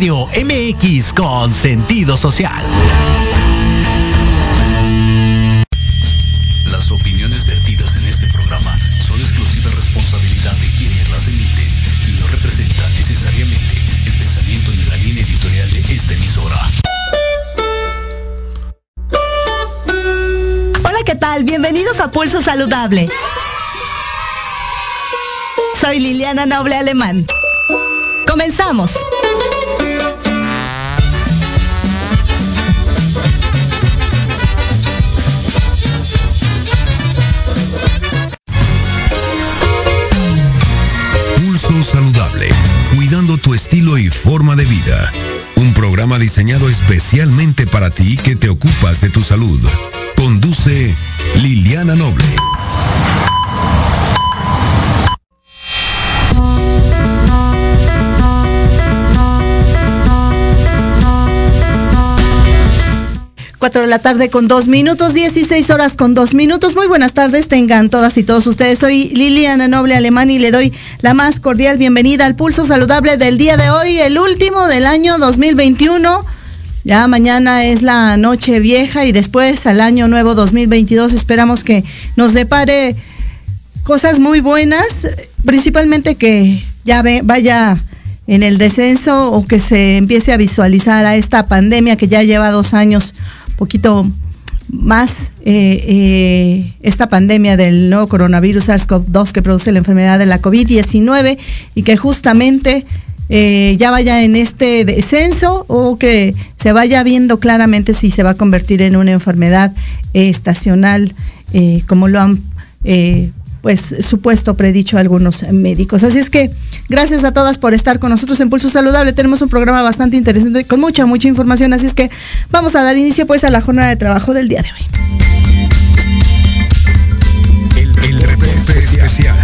Radio MX con sentido social. Las opiniones vertidas en este programa son exclusiva responsabilidad de quienes las emiten y no representan necesariamente el pensamiento ni la línea editorial de esta emisora. Hola, ¿qué tal? Bienvenidos a Pulso Saludable. Soy Liliana Noble Alemán. Comenzamos. Programa diseñado especialmente para ti que te ocupas de tu salud. Conduce Liliana Noble. 4 de la tarde con dos minutos, 16 horas con dos minutos. Muy buenas tardes, tengan todas y todos ustedes. Soy Liliana Noble Alemán y le doy la más cordial bienvenida al pulso saludable del día de hoy, el último del año 2021. Ya mañana es la noche vieja y después al año nuevo 2022 esperamos que nos depare cosas muy buenas, principalmente que ya vaya en el descenso o que se empiece a visualizar a esta pandemia que ya lleva dos años poquito más eh, eh, esta pandemia del nuevo coronavirus SARS-CoV-2 que produce la enfermedad de la COVID-19 y que justamente eh, ya vaya en este descenso o que se vaya viendo claramente si se va a convertir en una enfermedad estacional como lo han pues supuesto predicho algunos médicos. Así es que gracias a todas por estar con nosotros en Pulso Saludable. Tenemos un programa bastante interesante con mucha, mucha información. Así es que vamos a dar inicio pues a la jornada de trabajo del día de hoy. El, reporte especial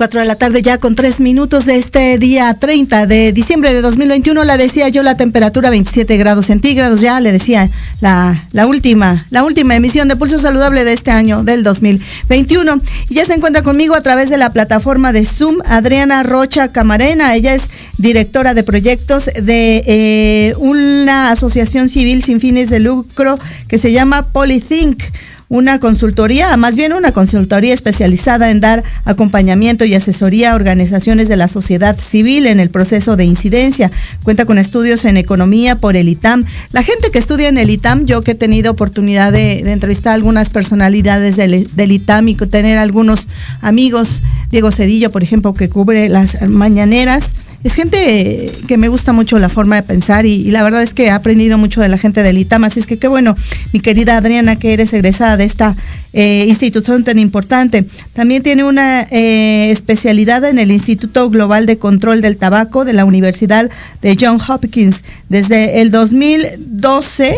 4 de la tarde ya con 3 minutos de este día 30 de diciembre de 2021. La decía yo la temperatura 27 grados centígrados. Ya le decía la, la última, la última emisión de Pulso Saludable de este año del 2021. Y ya se encuentra conmigo a través de la plataforma de Zoom Adriana Rocha Camarena. Ella es directora de proyectos de eh, una asociación civil sin fines de lucro que se llama Polythink una consultoría, más bien una consultoría especializada en dar acompañamiento y asesoría a organizaciones de la sociedad civil en el proceso de incidencia. Cuenta con estudios en economía por el ITAM. La gente que estudia en el ITAM, yo que he tenido oportunidad de, entrevistar a algunas personalidades del, del ITAM y tener algunos amigos, Diego Cedillo, por ejemplo, que cubre las mañaneras, es gente que me gusta mucho la forma de pensar y, la verdad es que he aprendido mucho de la gente del ITAM, así es que qué bueno, mi querida Adriana, que eres egresada de esta eh, institución tan importante. También tiene una eh, especialidad en el Instituto Global de Control del Tabaco de la Universidad de John Hopkins. Desde el 2012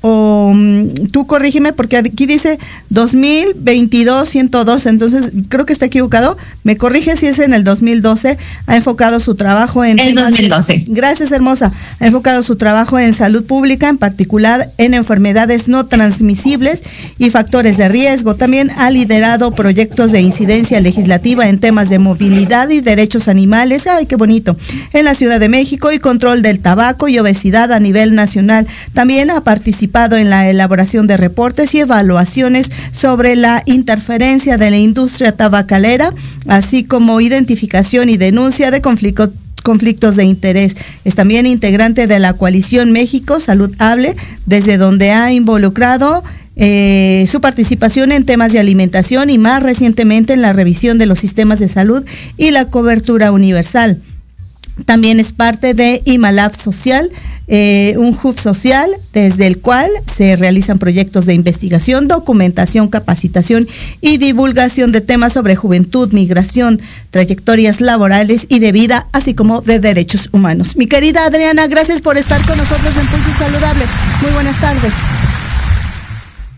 o mm, tú corrígeme porque aquí dice 2022 112, entonces creo que está equivocado. Me corrige si es en el 2012. Ha enfocado su trabajo en el 2012. Gracias, hermosa. Ha enfocado su trabajo en salud pública, en particular en enfermedades no transmisibles y factores de riesgo. También ha liderado proyectos de incidencia legislativa en temas de movilidad y derechos animales. Ay, qué bonito. En la Ciudad de México y control del tabaco y obesidad a nivel nacional. También ha participado en la elaboración de reportes y evaluaciones sobre la interferencia de la industria tabacalera, así como identificación y denuncia de conflictos de interés. Es también integrante de la coalición México Salud Hable, desde donde ha involucrado eh, su participación en temas de alimentación y más recientemente en la revisión de los sistemas de salud y la cobertura universal. También es parte de Imalab Social, eh, un hub social desde el cual se realizan proyectos de investigación, documentación, capacitación y divulgación de temas sobre juventud, migración, trayectorias laborales y de vida, así como de derechos humanos. Mi querida Adriana, gracias por estar con nosotros en Pulso Saludable. Muy buenas tardes.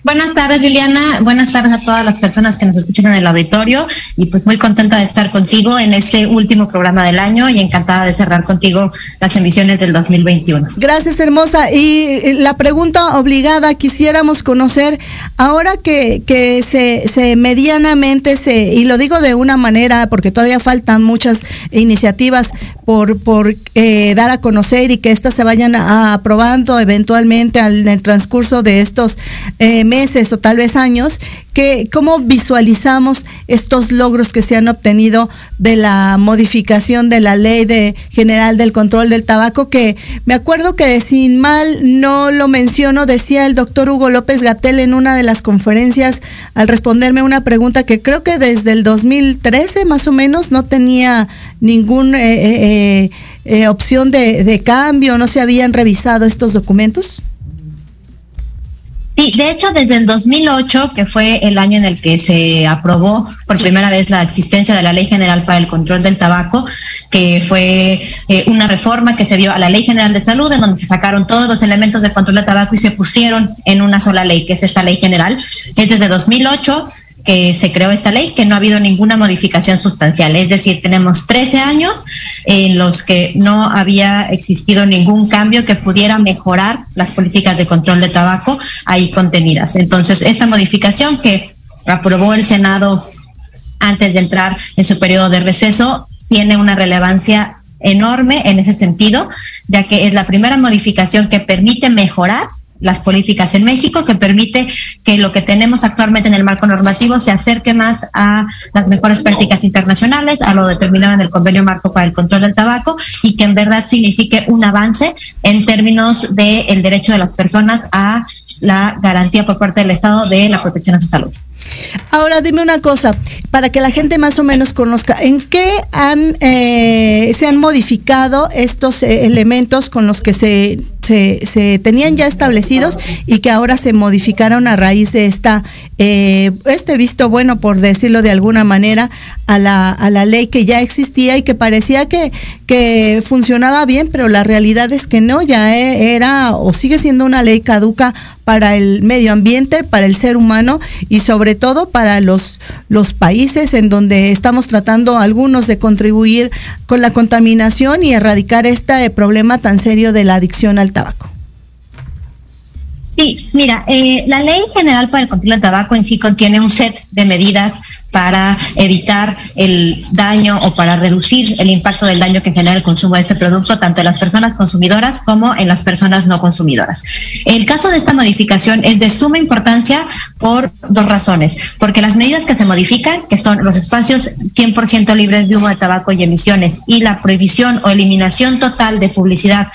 Buenas tardes, Liliana. Buenas tardes a todas las personas que nos escuchan en el auditorio y pues muy contenta de estar contigo en este último programa del año y encantada de cerrar contigo las emisiones del 2021. Gracias, hermosa. Y la pregunta obligada, quisiéramos conocer, ahora que, que se, se medianamente se, y lo digo de una manera porque todavía faltan muchas iniciativas por, por eh, dar a conocer y que éstas se vayan aprobando eventualmente en el transcurso de estos eh, meses o tal vez años, que cómo visualizamos estos logros que se han obtenido de la modificación de la ley de general del control del tabaco, que me acuerdo que sin mal no lo menciono, decía el doctor Hugo López Gatel en una de las conferencias al responderme una pregunta que creo que desde el 2013 más o menos no tenía ningún eh, eh, eh, opción de, de cambio, no se habían revisado estos documentos. Sí, de hecho, desde el 2008, que fue el año en el que se aprobó por primera vez la existencia de la Ley General para el Control del Tabaco, que fue eh, una reforma que se dio a la Ley General de Salud, en donde se sacaron todos los elementos de control del tabaco y se pusieron en una sola ley, que es esta Ley General. Es desde 2008 que se creó esta ley, que no ha habido ninguna modificación sustancial. Es decir, tenemos 13 años en los que no había existido ningún cambio que pudiera mejorar las políticas de control de tabaco ahí contenidas. Entonces, esta modificación que aprobó el Senado antes de entrar en su periodo de receso tiene una relevancia enorme en ese sentido, ya que es la primera modificación que permite mejorar las políticas en México, que permite que lo que tenemos actualmente en el marco normativo se acerque más a las mejores prácticas internacionales, a lo determinado en el convenio marco para el control del tabaco y que en verdad signifique un avance en términos del derecho de las personas a la garantía por parte del Estado de la protección a su salud. Ahora dime una cosa, para que la gente más o menos conozca, ¿en qué han eh, se han modificado estos eh, elementos con los que se, se, se, tenían ya establecidos y que ahora se modificaron a raíz de esta eh, este visto bueno, por decirlo de alguna manera, a la, a la ley que ya existía y que parecía que, que funcionaba bien, pero la realidad es que no, ya era o sigue siendo una ley caduca para el medio ambiente, para el ser humano y sobre todo para los, los países en donde estamos tratando algunos de contribuir con la contaminación y erradicar este problema tan serio de la adicción al tabaco. Sí, mira, eh, la Ley General para el Control del Tabaco en sí contiene un set de medidas para evitar el daño o para reducir el impacto del daño que genera el consumo de ese producto, tanto en las personas consumidoras como en las personas no consumidoras. El caso de esta modificación es de suma importancia por dos razones. Porque las medidas que se modifican, que son los espacios 100% libres de humo de tabaco y emisiones, y la prohibición o eliminación total de publicidad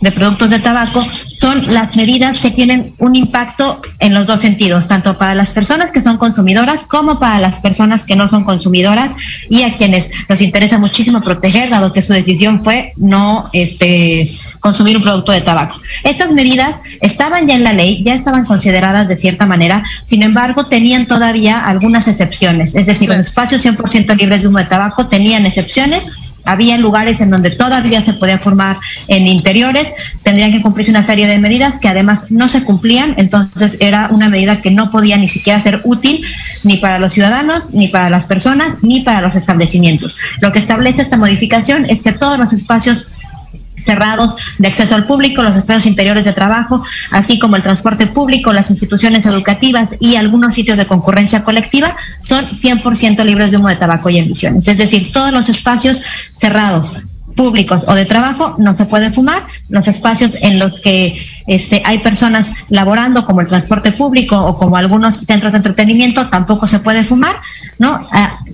de productos de tabaco son las medidas que tienen un impacto en los dos sentidos, tanto para las personas que son consumidoras como para las personas que no son consumidoras y a quienes nos interesa muchísimo proteger, dado que su decisión fue no este, consumir un producto de tabaco. Estas medidas estaban ya en la ley, ya estaban consideradas de cierta manera, sin embargo, tenían todavía algunas excepciones, es decir, los espacios 100% libres de humo de tabaco tenían excepciones había lugares en donde todavía se podía formar en interiores, tendrían que cumplirse una serie de medidas que además no se cumplían, entonces era una medida que no podía ni siquiera ser útil ni para los ciudadanos, ni para las personas, ni para los establecimientos. Lo que establece esta modificación es que todos los espacios cerrados de acceso al público, los espacios interiores de trabajo, así como el transporte público, las instituciones educativas y algunos sitios de concurrencia colectiva son 100% libres de humo de tabaco y emisiones. Es decir, todos los espacios cerrados públicos o de trabajo no se puede fumar, los espacios en los que este, hay personas laborando como el transporte público o como algunos centros de entretenimiento tampoco se puede fumar, ¿no?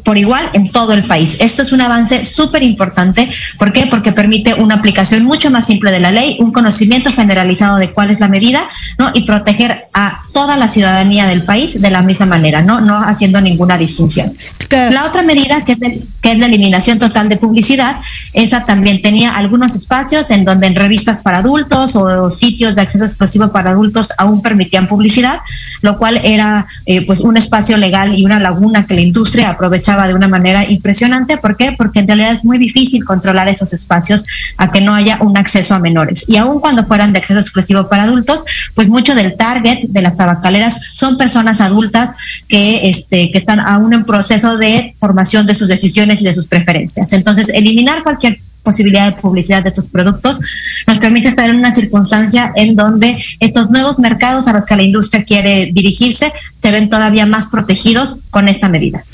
Por igual en todo el país. Esto es un avance súper importante. ¿Por qué? Porque permite una aplicación mucho más simple de la ley, un conocimiento generalizado de cuál es la medida, ¿no? Y proteger a toda la ciudadanía del país de la misma manera, ¿no? No haciendo ninguna distinción. La otra medida, que es, que es la eliminación total de publicidad, esa también tenía algunos espacios en donde en revistas para adultos o sitios de acceso exclusivo para adultos aún permitían publicidad, lo cual era eh, pues un espacio legal y una laguna que la industria aprovechaba de una manera impresionante. ¿Por qué? Porque en realidad es muy difícil controlar esos espacios a que no haya un acceso a menores. Y aún cuando fueran de acceso exclusivo para adultos, pues mucho del target de las tabacaleras son personas adultas que, este, que están aún en proceso de formación de sus decisiones y de sus preferencias. Entonces, eliminar cualquier posibilidad de publicidad de tus productos, nos permite estar en una circunstancia en donde estos nuevos mercados a los que la industria quiere dirigirse se ven todavía más protegidos con esta medida.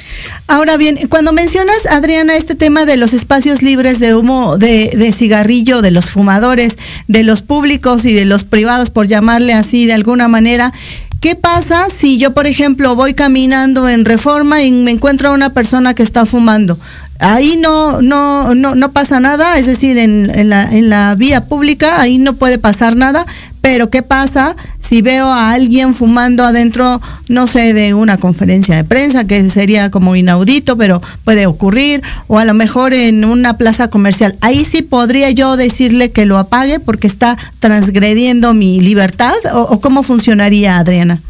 Ahora bien, cuando mencionas, Adriana, este tema de los espacios libres de humo, de, de cigarrillo, de los fumadores, de los públicos y de los privados, por llamarle así de alguna manera, ¿Qué pasa si yo, por ejemplo, voy caminando en reforma y me encuentro a una persona que está fumando? Ahí no, no, no, no pasa nada, es decir, en, en, la, en la vía pública ahí no puede pasar nada, pero ¿qué pasa si veo a alguien fumando adentro, no sé, de una conferencia de prensa, que sería como inaudito, pero puede ocurrir, o a lo mejor en una plaza comercial? Ahí sí podría yo decirle que lo apague porque está transgrediendo mi libertad, o, o cómo funcionaría, Adriana?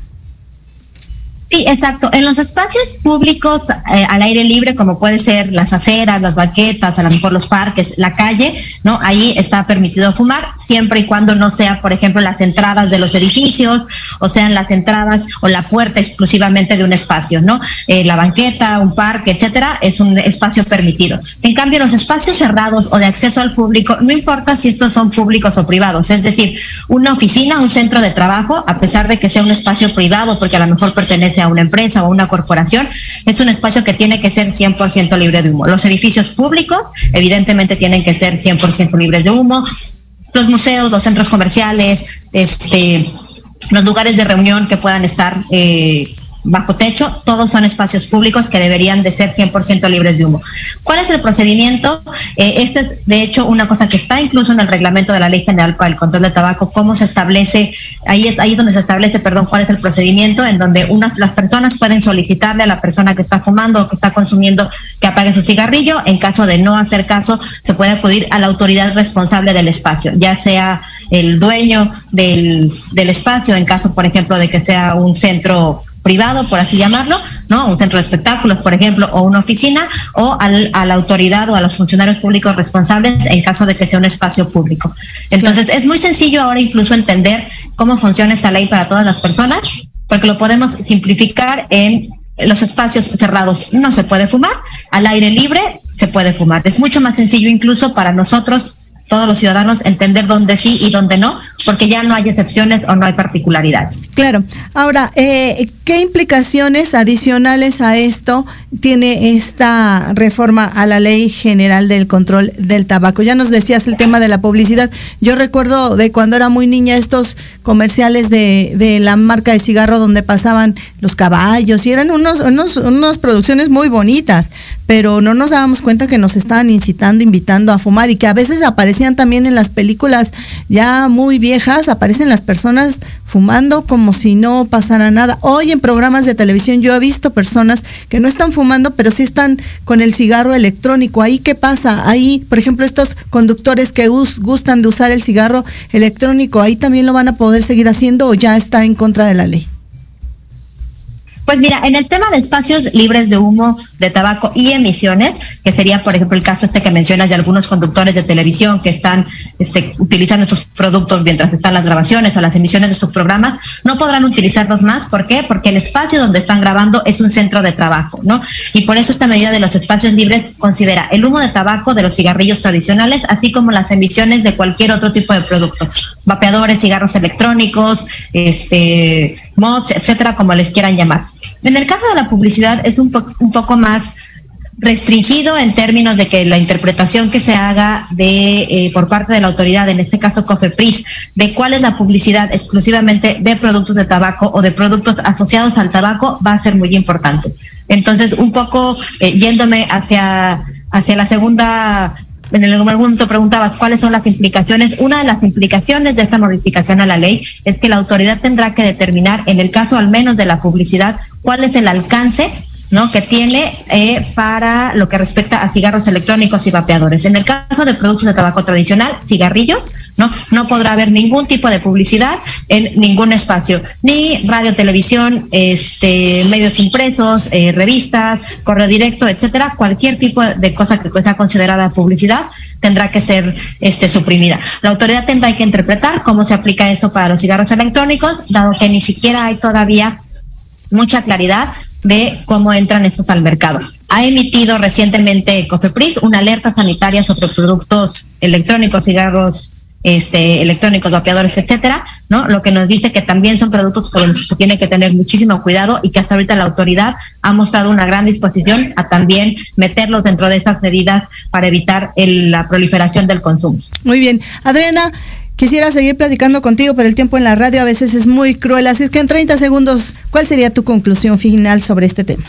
Sí, exacto. En los espacios públicos eh, al aire libre, como puede ser las aceras, las banquetas, a lo mejor los parques, la calle, ¿no? Ahí está permitido fumar, siempre y cuando no sea, por ejemplo, las entradas de los edificios, o sean las entradas o la puerta exclusivamente de un espacio, ¿no? Eh, la banqueta, un parque, etcétera, es un espacio permitido. En cambio, los espacios cerrados o de acceso al público, no importa si estos son públicos o privados, es decir, una oficina, un centro de trabajo, a pesar de que sea un espacio privado, porque a lo mejor pertenece a una empresa o una corporación, es un espacio que tiene que ser 100% libre de humo. Los edificios públicos, evidentemente, tienen que ser 100% libres de humo. Los museos, los centros comerciales, este, los lugares de reunión que puedan estar eh, bajo techo, todos son espacios públicos que deberían de ser 100% libres de humo. ¿Cuál es el procedimiento? Eh, esto es, de hecho, una cosa que está incluso en el reglamento de la Ley General para el Control del Tabaco, cómo se establece, ahí es ahí donde se establece, perdón, cuál es el procedimiento, en donde unas las personas pueden solicitarle a la persona que está fumando o que está consumiendo que apague su cigarrillo. En caso de no hacer caso, se puede acudir a la autoridad responsable del espacio, ya sea el dueño del, del espacio, en caso, por ejemplo, de que sea un centro privado, por así llamarlo, ¿no? Un centro de espectáculos, por ejemplo, o una oficina, o al, a la autoridad o a los funcionarios públicos responsables en caso de que sea un espacio público. Entonces, es muy sencillo ahora incluso entender cómo funciona esta ley para todas las personas, porque lo podemos simplificar en los espacios cerrados no se puede fumar, al aire libre se puede fumar. Es mucho más sencillo incluso para nosotros todos los ciudadanos entender dónde sí y dónde no, porque ya no hay excepciones o no hay particularidades. Claro. Ahora, eh, ¿qué implicaciones adicionales a esto tiene esta reforma a la Ley General del Control del Tabaco? Ya nos decías el tema de la publicidad. Yo recuerdo de cuando era muy niña estos comerciales de, de la marca de cigarro donde pasaban los caballos y eran unos, unos, unas producciones muy bonitas, pero no nos dábamos cuenta que nos estaban incitando, invitando a fumar y que a veces aparecían también en las películas ya muy viejas, aparecen las personas fumando como si no pasara nada. Hoy en programas de televisión yo he visto personas que no están fumando, pero sí están con el cigarro electrónico. Ahí qué pasa? Ahí, por ejemplo, estos conductores que gustan de usar el cigarro electrónico, ahí también lo van a poder seguir haciendo o ya está en contra de la ley. Pues mira, en el tema de espacios libres de humo, de tabaco y emisiones, que sería, por ejemplo, el caso este que mencionas de algunos conductores de televisión que están este, utilizando estos productos mientras están las grabaciones o las emisiones de sus programas, no podrán utilizarlos más. ¿Por qué? Porque el espacio donde están grabando es un centro de trabajo, ¿no? Y por eso esta medida de los espacios libres considera el humo de tabaco de los cigarrillos tradicionales, así como las emisiones de cualquier otro tipo de producto, vapeadores, cigarros electrónicos, este mods, etcétera, como les quieran llamar. En el caso de la publicidad es un, po un poco más restringido en términos de que la interpretación que se haga de eh, por parte de la autoridad, en este caso COFEPRIS, de cuál es la publicidad exclusivamente de productos de tabaco o de productos asociados al tabaco va a ser muy importante. Entonces, un poco eh, yéndome hacia hacia la segunda en momento preguntabas cuáles son las implicaciones. Una de las implicaciones de esta modificación a la ley es que la autoridad tendrá que determinar, en el caso al menos de la publicidad, cuál es el alcance ¿no? que tiene eh, para lo que respecta a cigarros electrónicos y vapeadores. En el caso de productos de tabaco tradicional, cigarrillos, ¿no? No podrá haber ningún tipo de publicidad en ningún espacio, ni radio, televisión, este, medios impresos, eh, revistas, correo directo, etcétera, cualquier tipo de cosa que sea considerada publicidad tendrá que ser este, suprimida. La autoridad tendrá que interpretar cómo se aplica esto para los cigarros electrónicos, dado que ni siquiera hay todavía mucha claridad de cómo entran estos al mercado. Ha emitido recientemente COFEPRIS una alerta sanitaria sobre productos electrónicos, cigarros este, electrónicos, vapeadores, etcétera, ¿no? Lo que nos dice que también son productos con los que se tiene que tener muchísimo cuidado y que hasta ahorita la autoridad ha mostrado una gran disposición a también meterlos dentro de estas medidas para evitar la proliferación del consumo. Muy bien. Adriana, quisiera seguir platicando contigo, pero el tiempo en la radio a veces es muy cruel, así es que en 30 segundos, ¿cuál sería tu conclusión final sobre este tema?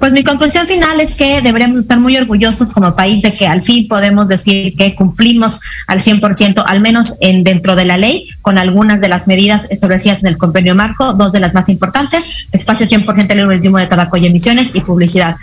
Pues mi conclusión final es que deberíamos estar muy orgullosos como país de que al fin podemos decir que cumplimos al 100%, al menos en dentro de la ley, con algunas de las medidas establecidas en el convenio marco, dos de las más importantes, espacio 100% libre de tabaco y emisiones y publicidad.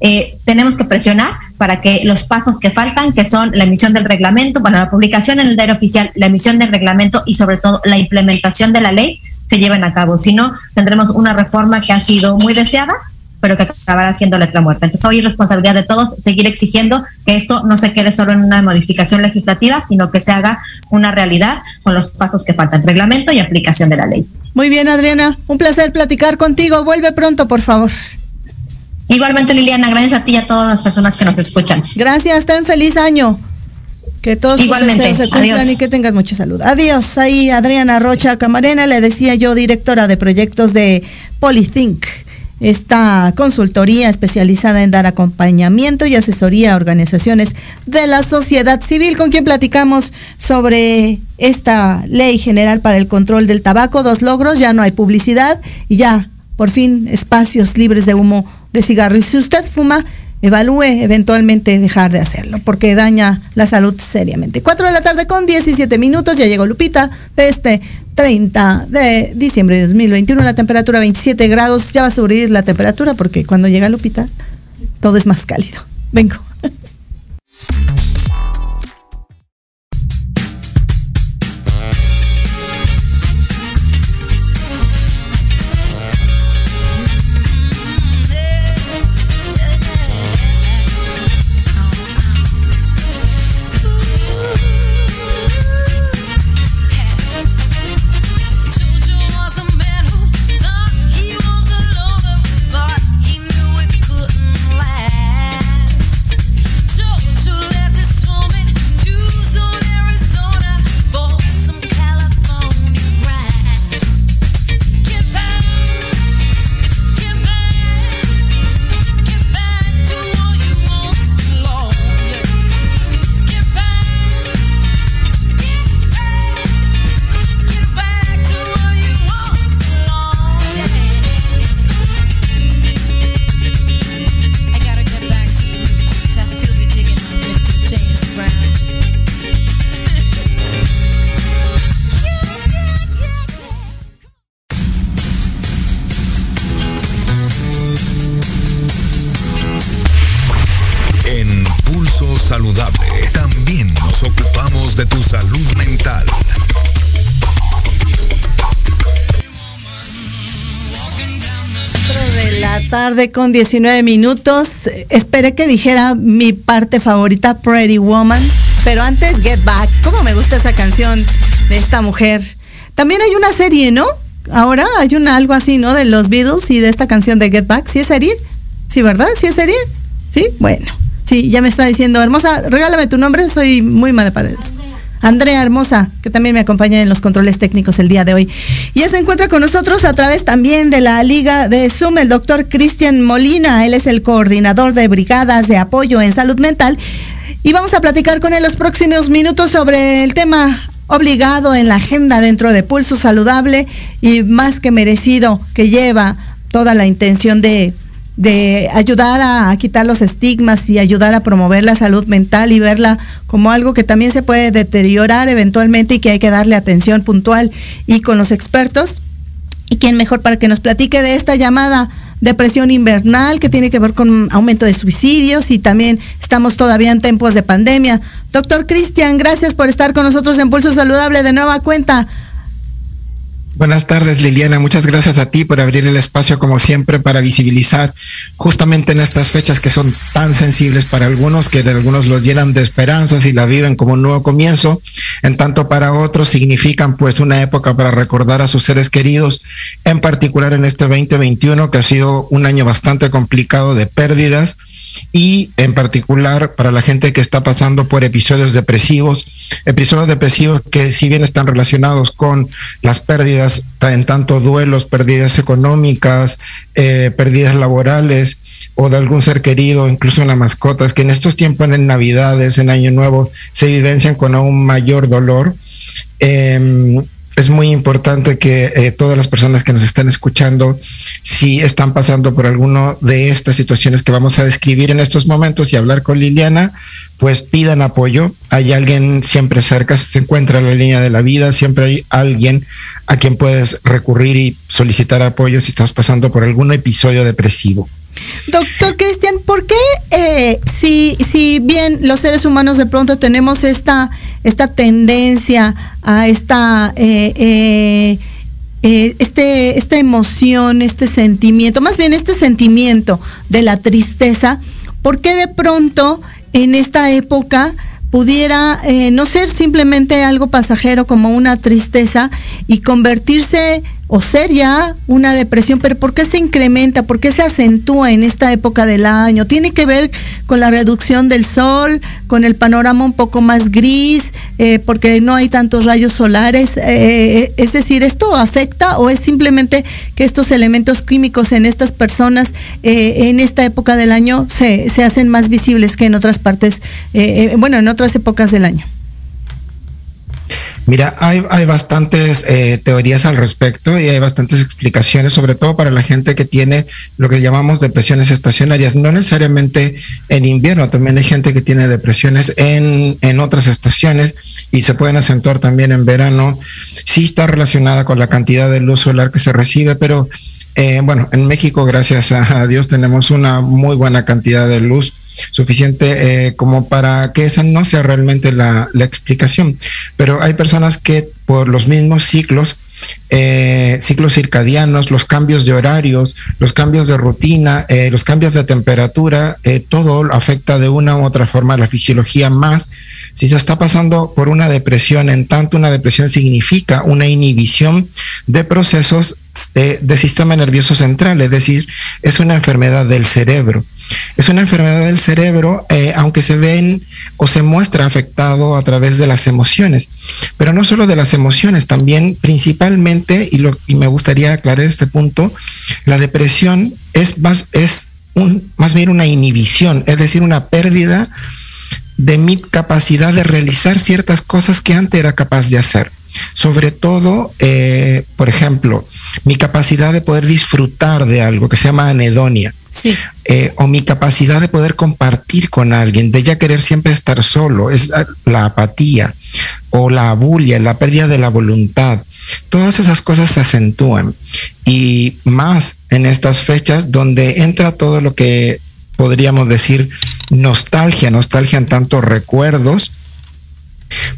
Eh, tenemos que presionar para que los pasos que faltan, que son la emisión del reglamento, bueno, la publicación en el diario oficial, la emisión del reglamento y sobre todo la implementación de la ley, se lleven a cabo. Si no, tendremos una reforma que ha sido muy deseada, pero que acabará siendo letra muerta. Entonces hoy es responsabilidad de todos seguir exigiendo que esto no se quede solo en una modificación legislativa, sino que se haga una realidad con los pasos que faltan, reglamento y aplicación de la ley. Muy bien, Adriana, un placer platicar contigo. Vuelve pronto, por favor. Igualmente, Liliana, gracias a ti y a todas las personas que nos escuchan. Gracias, ten feliz año. Que todos Igualmente. se cumplan y que tengas mucha salud. Adiós. Ahí Adriana Rocha Camarena, le decía yo, directora de proyectos de Polythink esta consultoría especializada en dar acompañamiento y asesoría a organizaciones de la sociedad civil, con quien platicamos sobre esta ley general para el control del tabaco. Dos logros, ya no hay publicidad y ya, por fin, espacios libres de humo de cigarro. Y si usted fuma, evalúe eventualmente dejar de hacerlo, porque daña la salud seriamente. Cuatro de la tarde con 17 minutos, ya llegó Lupita de este 30 de diciembre de 2021, la temperatura 27 grados, ya va a subir la temperatura porque cuando llega Lupita todo es más cálido. Vengo. Tarde con 19 minutos. Esperé que dijera mi parte favorita, Pretty Woman. Pero antes, Get Back. ¿Cómo me gusta esa canción de esta mujer? También hay una serie, ¿no? Ahora hay una algo así, ¿no? De los Beatles y de esta canción de Get Back. ¿Sí es serie? ¿Sí, verdad? ¿Sí es serie? ¿Sí? Bueno. Sí, ya me está diciendo, hermosa, regálame tu nombre, soy muy mala para eso. Andrea Hermosa, que también me acompaña en los controles técnicos el día de hoy. Y se encuentra con nosotros a través también de la Liga de Zoom el doctor Cristian Molina. Él es el coordinador de brigadas de apoyo en salud mental. Y vamos a platicar con él los próximos minutos sobre el tema obligado en la agenda dentro de Pulso Saludable y más que merecido que lleva toda la intención de de ayudar a, quitar los estigmas y ayudar a promover la salud mental y verla como algo que también se puede deteriorar eventualmente y que hay que darle atención puntual y con los expertos. ¿Y quién mejor para que nos platique de esta llamada depresión invernal que tiene que ver con aumento de suicidios y también estamos todavía en tiempos de pandemia. Doctor Cristian, gracias por estar con nosotros en Pulso Saludable de nueva cuenta. Buenas tardes, Liliana. Muchas gracias a ti por abrir el espacio, como siempre, para visibilizar justamente en estas fechas que son tan sensibles para algunos, que de algunos los llenan de esperanzas y la viven como un nuevo comienzo. En tanto, para otros significan pues una época para recordar a sus seres queridos, en particular en este 2021, que ha sido un año bastante complicado de pérdidas y en particular para la gente que está pasando por episodios depresivos, episodios depresivos que si bien están relacionados con las pérdidas, en tanto duelos, pérdidas económicas, eh, pérdidas laborales o de algún ser querido, incluso las mascotas, que en estos tiempos, en Navidades, en Año Nuevo, se vivencian con aún mayor dolor. Em, es muy importante que eh, todas las personas que nos están escuchando, si están pasando por alguna de estas situaciones que vamos a describir en estos momentos y hablar con Liliana, pues pidan apoyo. Hay alguien siempre cerca, se encuentra en la línea de la vida, siempre hay alguien a quien puedes recurrir y solicitar apoyo si estás pasando por algún episodio depresivo. Doctor Cristian, ¿por qué eh, si, si bien los seres humanos de pronto tenemos esta, esta tendencia a esta... Eh, eh, este, esta emoción, este sentimiento, más bien este sentimiento de la tristeza, ¿por qué de pronto en esta época pudiera no ser simplemente algo pasajero como una tristeza y convertirse o ser ya una depresión, pero ¿por qué se incrementa? ¿Por qué se acentúa en esta época del año? ¿Tiene que ver con la reducción del sol, con el panorama un poco más gris, eh, porque no hay tantos rayos solares? Eh, eh, es decir, ¿esto afecta o es simplemente que estos elementos químicos en estas personas en esta época del año se, se, hacen más visibles que en otras partes, bueno, en otras épocas del año? Mira, hay, hay bastantes eh, teorías al respecto y hay bastantes explicaciones, sobre todo para la gente que tiene lo que llamamos depresiones estacionarias, no necesariamente en invierno, también hay gente que tiene depresiones en, en otras estaciones y se pueden acentuar también en verano. Sí está relacionada con la cantidad de luz solar que se recibe, pero eh, bueno, en México, gracias a Dios, tenemos una muy buena cantidad de luz suficiente eh, como para que esa no sea realmente la, explicación. Pero hay personas que por los mismos ciclos, eh, ciclos circadianos, los cambios de horarios, los cambios de rutina, eh, los cambios de temperatura, todo afecta de una u otra forma la fisiología más. Si se está pasando por una depresión, en tanto una depresión significa una inhibición de procesos de sistema nervioso central, es decir, es una enfermedad del cerebro. Es una enfermedad del cerebro, eh, aunque se ven o se muestra afectado a través de las emociones, pero no solo de las emociones, también principalmente, y, lo, y me gustaría aclarar este punto, la depresión es más, es un, más bien una inhibición, es decir, una pérdida de mi capacidad de realizar ciertas cosas que antes era capaz de hacer. Sobre todo, eh, por ejemplo, mi capacidad de poder disfrutar de algo que se llama anedonia. Eh, o mi capacidad de poder compartir con alguien, de ya querer siempre estar solo, es la apatía o la abulia, la pérdida de la voluntad. Todas esas cosas se acentúan y más en estas fechas donde entra todo lo que podríamos decir nostalgia, nostalgia en tantos recuerdos,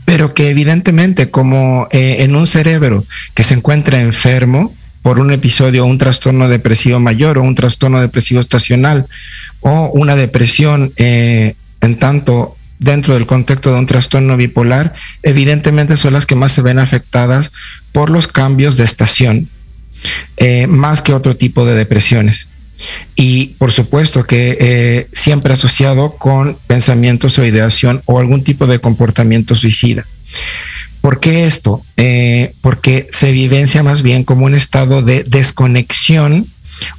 pero que evidentemente como eh, en un cerebro que se encuentra enfermo por un episodio, un trastorno depresivo mayor o un trastorno depresivo estacional o una depresión eh, en tanto dentro del contexto de un trastorno bipolar, evidentemente son las que más se ven afectadas por los cambios de estación, eh, más que otro tipo de depresiones. Y por supuesto que eh, siempre asociado con pensamientos o ideación o algún tipo de comportamiento suicida. ¿Por qué esto? Eh, porque se vivencia más bien como un estado de desconexión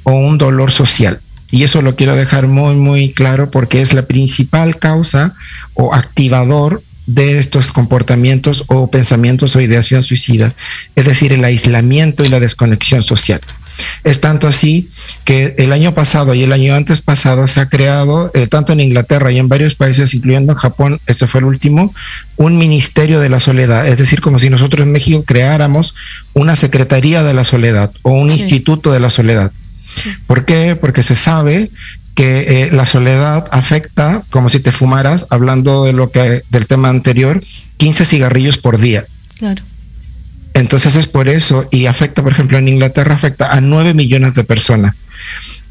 o un dolor social. Y eso lo quiero dejar muy, muy claro porque es la principal causa o activador de estos comportamientos o pensamientos o ideación suicida, es decir, el aislamiento y la desconexión social. Es tanto así que el año pasado y el año antes pasado se ha creado, eh, tanto en Inglaterra y en varios países, incluyendo Japón, este fue el último, un ministerio de la soledad. Es decir, como si nosotros en México creáramos una secretaría de la soledad o un instituto de la soledad. ¿Por qué? Porque se sabe que eh, la soledad afecta como si te fumaras, hablando de lo que del tema anterior, 15 cigarrillos por día. Claro. Entonces es por eso, y afecta, por ejemplo, en Inglaterra afecta a 9 millones de personas.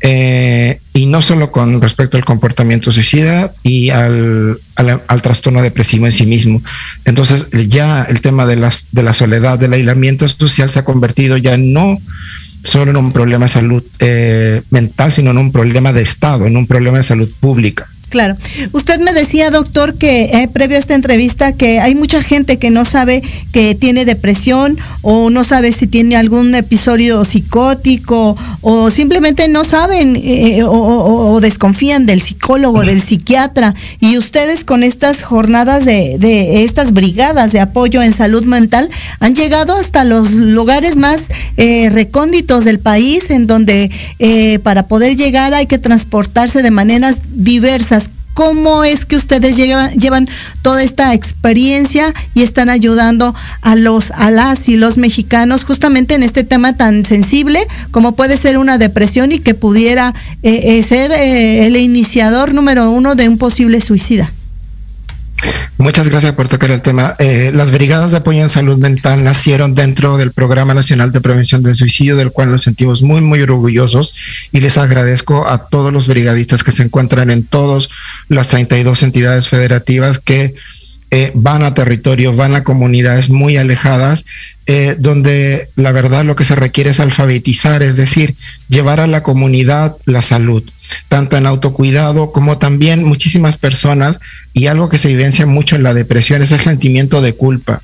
Eh, y no solo con respecto al comportamiento suicida y al, trastorno depresivo en sí mismo. Entonces ya el tema de, las, de la soledad, del aislamiento social se ha convertido ya no solo en un problema de salud eh, mental, sino en un problema de Estado, en un problema de salud pública. Claro. Usted me decía, doctor, que eh, previo a esta entrevista, que hay mucha gente que no sabe que tiene depresión o no sabe si tiene algún episodio psicótico o simplemente no saben eh, o, desconfían del psicólogo, del psiquiatra. Y ustedes con estas jornadas de, de, estas brigadas de apoyo en salud mental han llegado hasta los lugares más eh, recónditos del país en donde para poder llegar hay que transportarse de maneras diversas ¿Cómo es que ustedes llevan, toda esta experiencia y están ayudando a los a las y los mexicanos justamente en este tema tan sensible como puede ser una depresión y que pudiera eh, eh, ser eh, el iniciador número uno de un posible suicida? Muchas gracias por tocar el tema. Eh, las brigadas de apoyo en salud mental nacieron dentro del Programa Nacional de Prevención del Suicidio, del cual nos sentimos muy, muy orgullosos y les agradezco a todos los brigadistas que se encuentran en todas las 32 entidades federativas que eh, van a territorios, van a comunidades muy alejadas, eh, donde la verdad lo que se requiere es alfabetizar, es decir, llevar a la comunidad la salud tanto en autocuidado como también muchísimas personas, y algo que se evidencia mucho en la depresión es el sentimiento de culpa.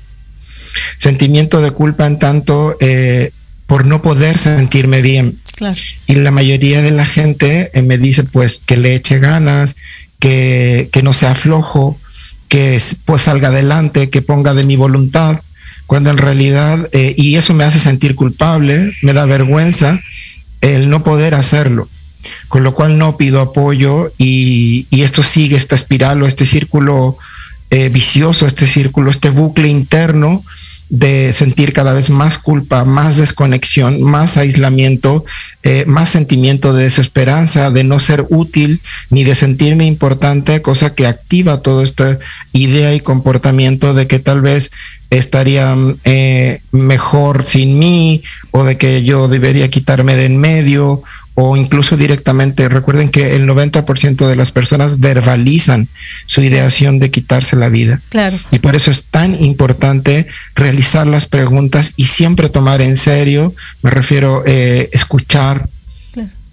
Sentimiento de culpa en tanto eh, por no poder sentirme bien. Y la mayoría de la gente eh, me dice pues que le eche ganas, que, que no sea flojo, que pues salga adelante, que ponga de mi voluntad, cuando en realidad, eh, y eso me hace sentir culpable, me da vergüenza el no poder hacerlo. Con lo cual no pido apoyo y, esto sigue esta espiral o este círculo eh, vicioso, este círculo, este bucle interno de sentir cada vez más culpa, más desconexión, más aislamiento, eh, más sentimiento de desesperanza, de no ser útil, ni de sentirme importante, cosa que activa toda esta idea y comportamiento de que tal vez estaría eh, mejor sin mí o de que yo debería quitarme de en medio o incluso directamente. Recuerden que el 90% de las personas verbalizan su ideación de quitarse la vida. Claro. Y por eso es tan importante realizar las preguntas y siempre tomar en serio, me refiero eh, escuchar,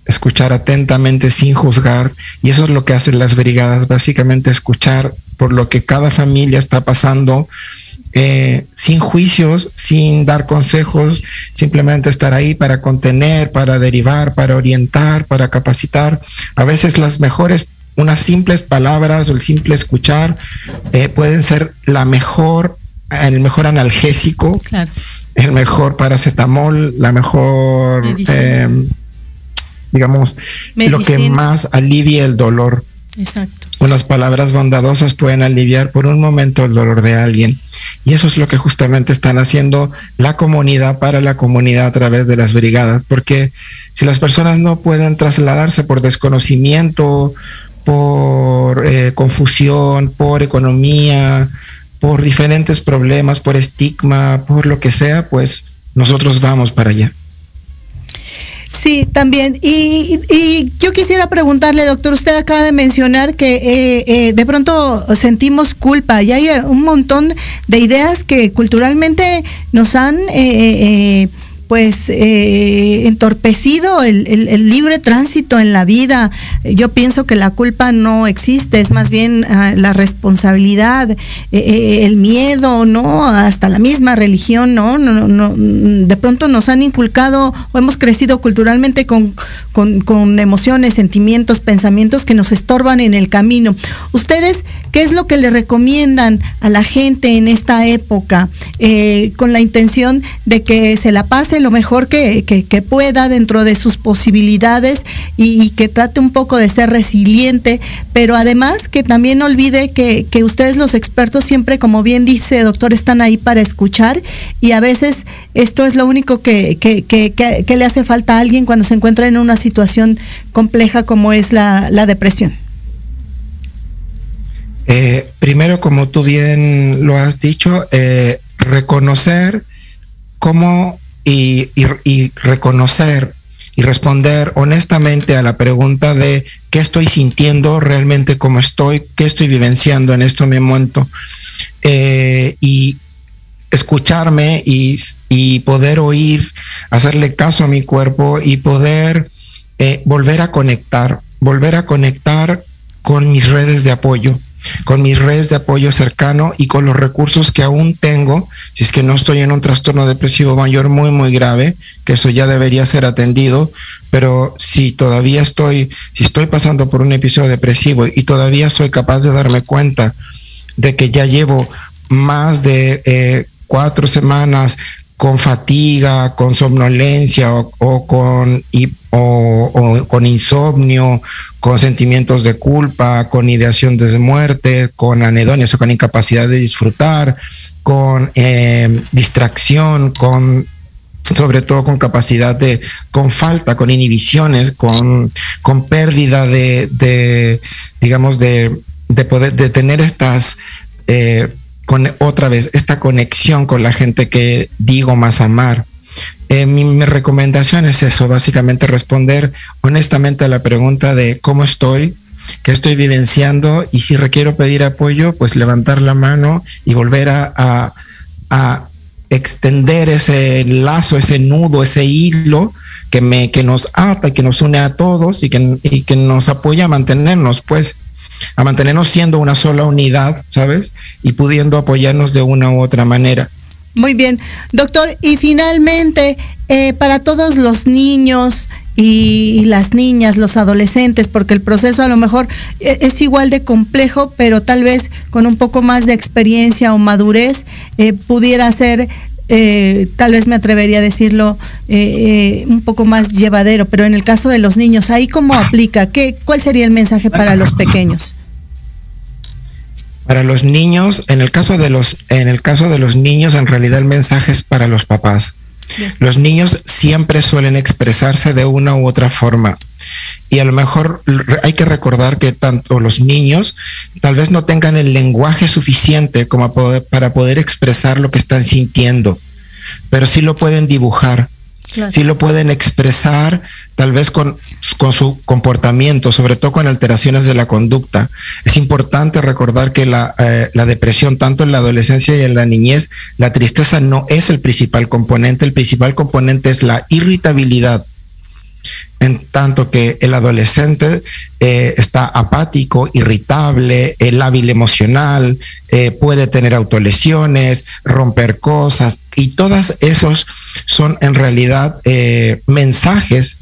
escuchar atentamente sin juzgar. Y eso es lo que hacen las brigadas, básicamente escuchar por lo que cada familia está pasando eh, sin juicios, sin dar consejos, simplemente estar ahí para contener, para derivar, para orientar, para capacitar. A veces las mejores, unas simples palabras o el simple escuchar eh, pueden ser la mejor, el mejor analgésico, el mejor paracetamol, la mejor, eh, digamos, lo que más alivia el dolor. Exacto. Unas palabras bondadosas pueden aliviar por un momento el dolor de alguien. Y eso es lo que justamente están haciendo la comunidad para la comunidad a través de las brigadas. Porque si las personas no pueden trasladarse por desconocimiento, por eh, confusión, por economía, por diferentes problemas, por estigma, por lo que sea, pues nosotros vamos para allá. Sí, también. Y, y, yo quisiera preguntarle, doctor, usted acaba de mencionar que eh, eh, de pronto sentimos culpa y hay un montón de ideas que culturalmente nos han... Eh, pues eh, entorpecido el, el, libre tránsito en la vida. Yo pienso que la culpa no existe, es más bien ah, la responsabilidad, eh, eh, el miedo, ¿no? Hasta la misma religión, ¿no? No, no, De pronto nos han inculcado o hemos crecido culturalmente con, con, con emociones, sentimientos, pensamientos que nos estorban en el camino. Ustedes ¿qué es lo que le recomiendan a la gente en esta época? Eh, con la intención de que se la pase lo mejor que, pueda dentro de sus posibilidades y, que trate un poco de ser resiliente, pero además que también olvide que, ustedes los expertos siempre, como bien dice doctor, están ahí para escuchar y a veces esto es lo único que, le hace falta a alguien cuando se encuentra en una situación compleja como es la, depresión. Eh, primero, como tú bien lo has dicho, eh, reconocer cómo y, y, reconocer y responder honestamente a la pregunta de qué estoy sintiendo realmente, cómo estoy, qué estoy vivenciando en este momento. Eh, y escucharme y, poder oír, hacerle caso a mi cuerpo y poder eh, volver a conectar, volver a conectar con mis redes de apoyo, con mis redes de apoyo cercano y con los recursos que aún tengo, si es que no estoy en un trastorno depresivo mayor muy, muy grave, que eso ya debería ser atendido, pero si todavía estoy, si estoy pasando por un episodio depresivo y todavía soy capaz de darme cuenta de que ya llevo más de eh, cuatro semanas con fatiga, con somnolencia o, con, o, con insomnio, con sentimientos de culpa, con ideación de muerte, con anedonias o con incapacidad de disfrutar, con eh, distracción, con sobre todo con capacidad de, con falta, con inhibiciones, con, con pérdida de, de digamos, de, de poder, de tener estas eh, con otra vez esta conexión con la gente que digo más amar. Eh, mi, recomendación es eso, básicamente responder honestamente a la pregunta de cómo estoy, qué estoy vivenciando y si requiero pedir apoyo, pues levantar la mano y volver a, a, extender ese lazo, ese nudo, ese hilo que, me, que nos ata que nos une a todos y que, y que nos apoya a mantenernos, pues a mantenernos siendo una sola unidad, ¿sabes? Y pudiendo apoyarnos de una u otra manera. Muy bien, doctor. Y finalmente, eh, para todos los niños y, las niñas, los adolescentes, porque el proceso a lo mejor e, es, igual de complejo, pero tal vez con un poco más de experiencia o madurez eh, pudiera ser eh, tal vez me atrevería a decirlo, eh, eh, un poco más llevadero, pero en el caso de los niños, ¿ahí cómo aplica? ¿Qué, ¿Cuál sería el mensaje para los pequeños? Para los niños, en el caso de los, en el caso de los niños, en realidad el mensaje es para los papás. Los niños siempre suelen expresarse de una u otra forma. Y a lo mejor hay que recordar que tanto los niños tal vez no tengan el lenguaje suficiente como para poder expresar lo que están sintiendo, pero sí lo pueden dibujar, sí lo pueden expresar tal vez con, con, su comportamiento, sobre todo con alteraciones de la conducta. Es importante recordar que la, eh, la, depresión, tanto en la adolescencia y en la niñez, la tristeza no es el principal componente, el principal componente es la irritabilidad en tanto que el adolescente eh, está apático, irritable, el hábil emocional, eh, puede tener autolesiones, romper cosas, y todos esos son en realidad eh, mensajes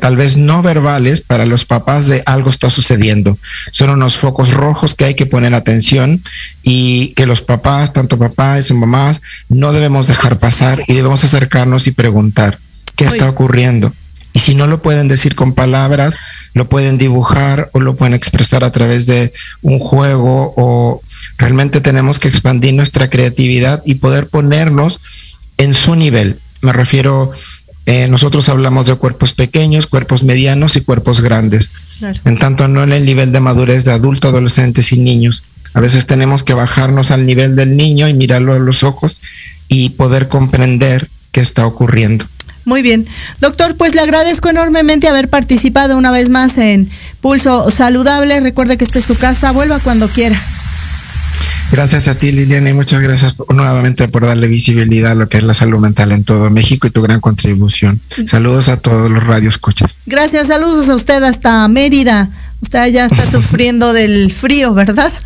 tal vez no verbales para los papás de algo está sucediendo. Son unos focos rojos que hay que poner atención y que los papás, tanto papás y mamás, no debemos dejar pasar y debemos acercarnos y preguntar qué está ocurriendo. Y si no lo pueden decir con palabras, lo pueden dibujar o lo pueden expresar a través de un juego o realmente tenemos que expandir nuestra creatividad y poder ponernos en su nivel. Me refiero, eh, nosotros hablamos de cuerpos pequeños, cuerpos medianos y cuerpos grandes. En tanto, no en el nivel de madurez de adultos, adolescentes y niños. A veces tenemos que bajarnos al nivel del niño y mirarlo a los ojos y poder comprender qué está ocurriendo. Muy bien. Doctor, pues le agradezco enormemente haber participado una vez más en Pulso Saludable. Recuerde que esta es su casa. Vuelva cuando quiera. Gracias a ti, Liliana, y muchas gracias nuevamente por darle visibilidad a lo que es la salud mental en todo México y tu gran contribución. Saludos a todos los radioescuchas. Gracias, saludos a usted hasta Mérida. Usted ya está sufriendo del frío, ¿verdad?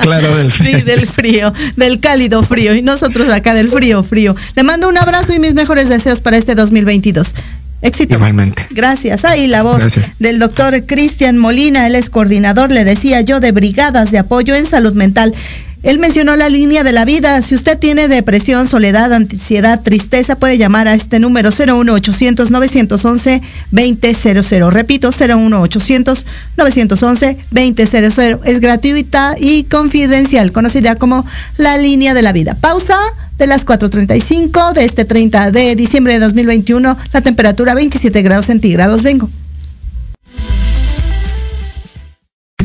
Claro, del frío. Sí, del frío, del cálido frío. Y nosotros acá del frío, frío. Le mando un abrazo y mis mejores deseos para este 2022. Éxito. Igualmente. Gracias. Ahí la voz del doctor Cristian Molina, él es coordinador, le decía yo, de brigadas de apoyo en salud mental. Él mencionó la línea de la vida. Si usted tiene depresión, soledad, ansiedad, tristeza, puede llamar a este número 01800 911 2000. Repito, 01800 911 2000. Es gratuita y confidencial, conocida como la línea de la vida. Pausa de las 4.35 de este 30 de diciembre de 2021, la temperatura 27 grados centígrados. Vengo.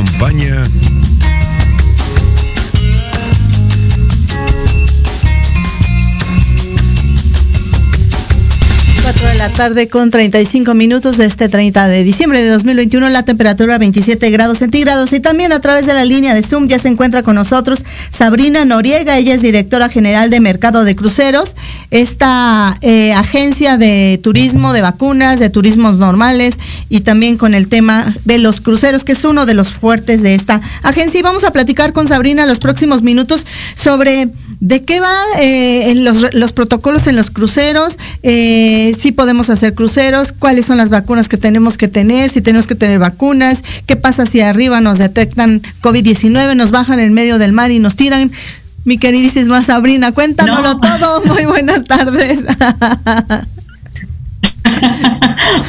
Hoy la tarde con 35 minutos de este 30 de diciembre de 2021, la temperatura 27 grados centígrados y también a través de la línea de Zoom ya se encuentra con nosotros Sabrina Noriega, ella es directora general de Mercado de Cruceros, esta eh, agencia de turismo, de vacunas, de turismos normales y también con el tema de los cruceros, que es uno de los fuertes de esta agencia. Y vamos a platicar con Sabrina los próximos minutos sobre de qué va eh, los, los, protocolos en los cruceros, eh, si podemos hacer cruceros, cuáles son las vacunas que tenemos que tener, si tenemos que tener vacunas, qué pasa si arriba nos detectan COVID-19, nos bajan en medio del mar y nos tiran. Mi queridísima Sabrina, cuéntanoslo todo. Muy buenas tardes.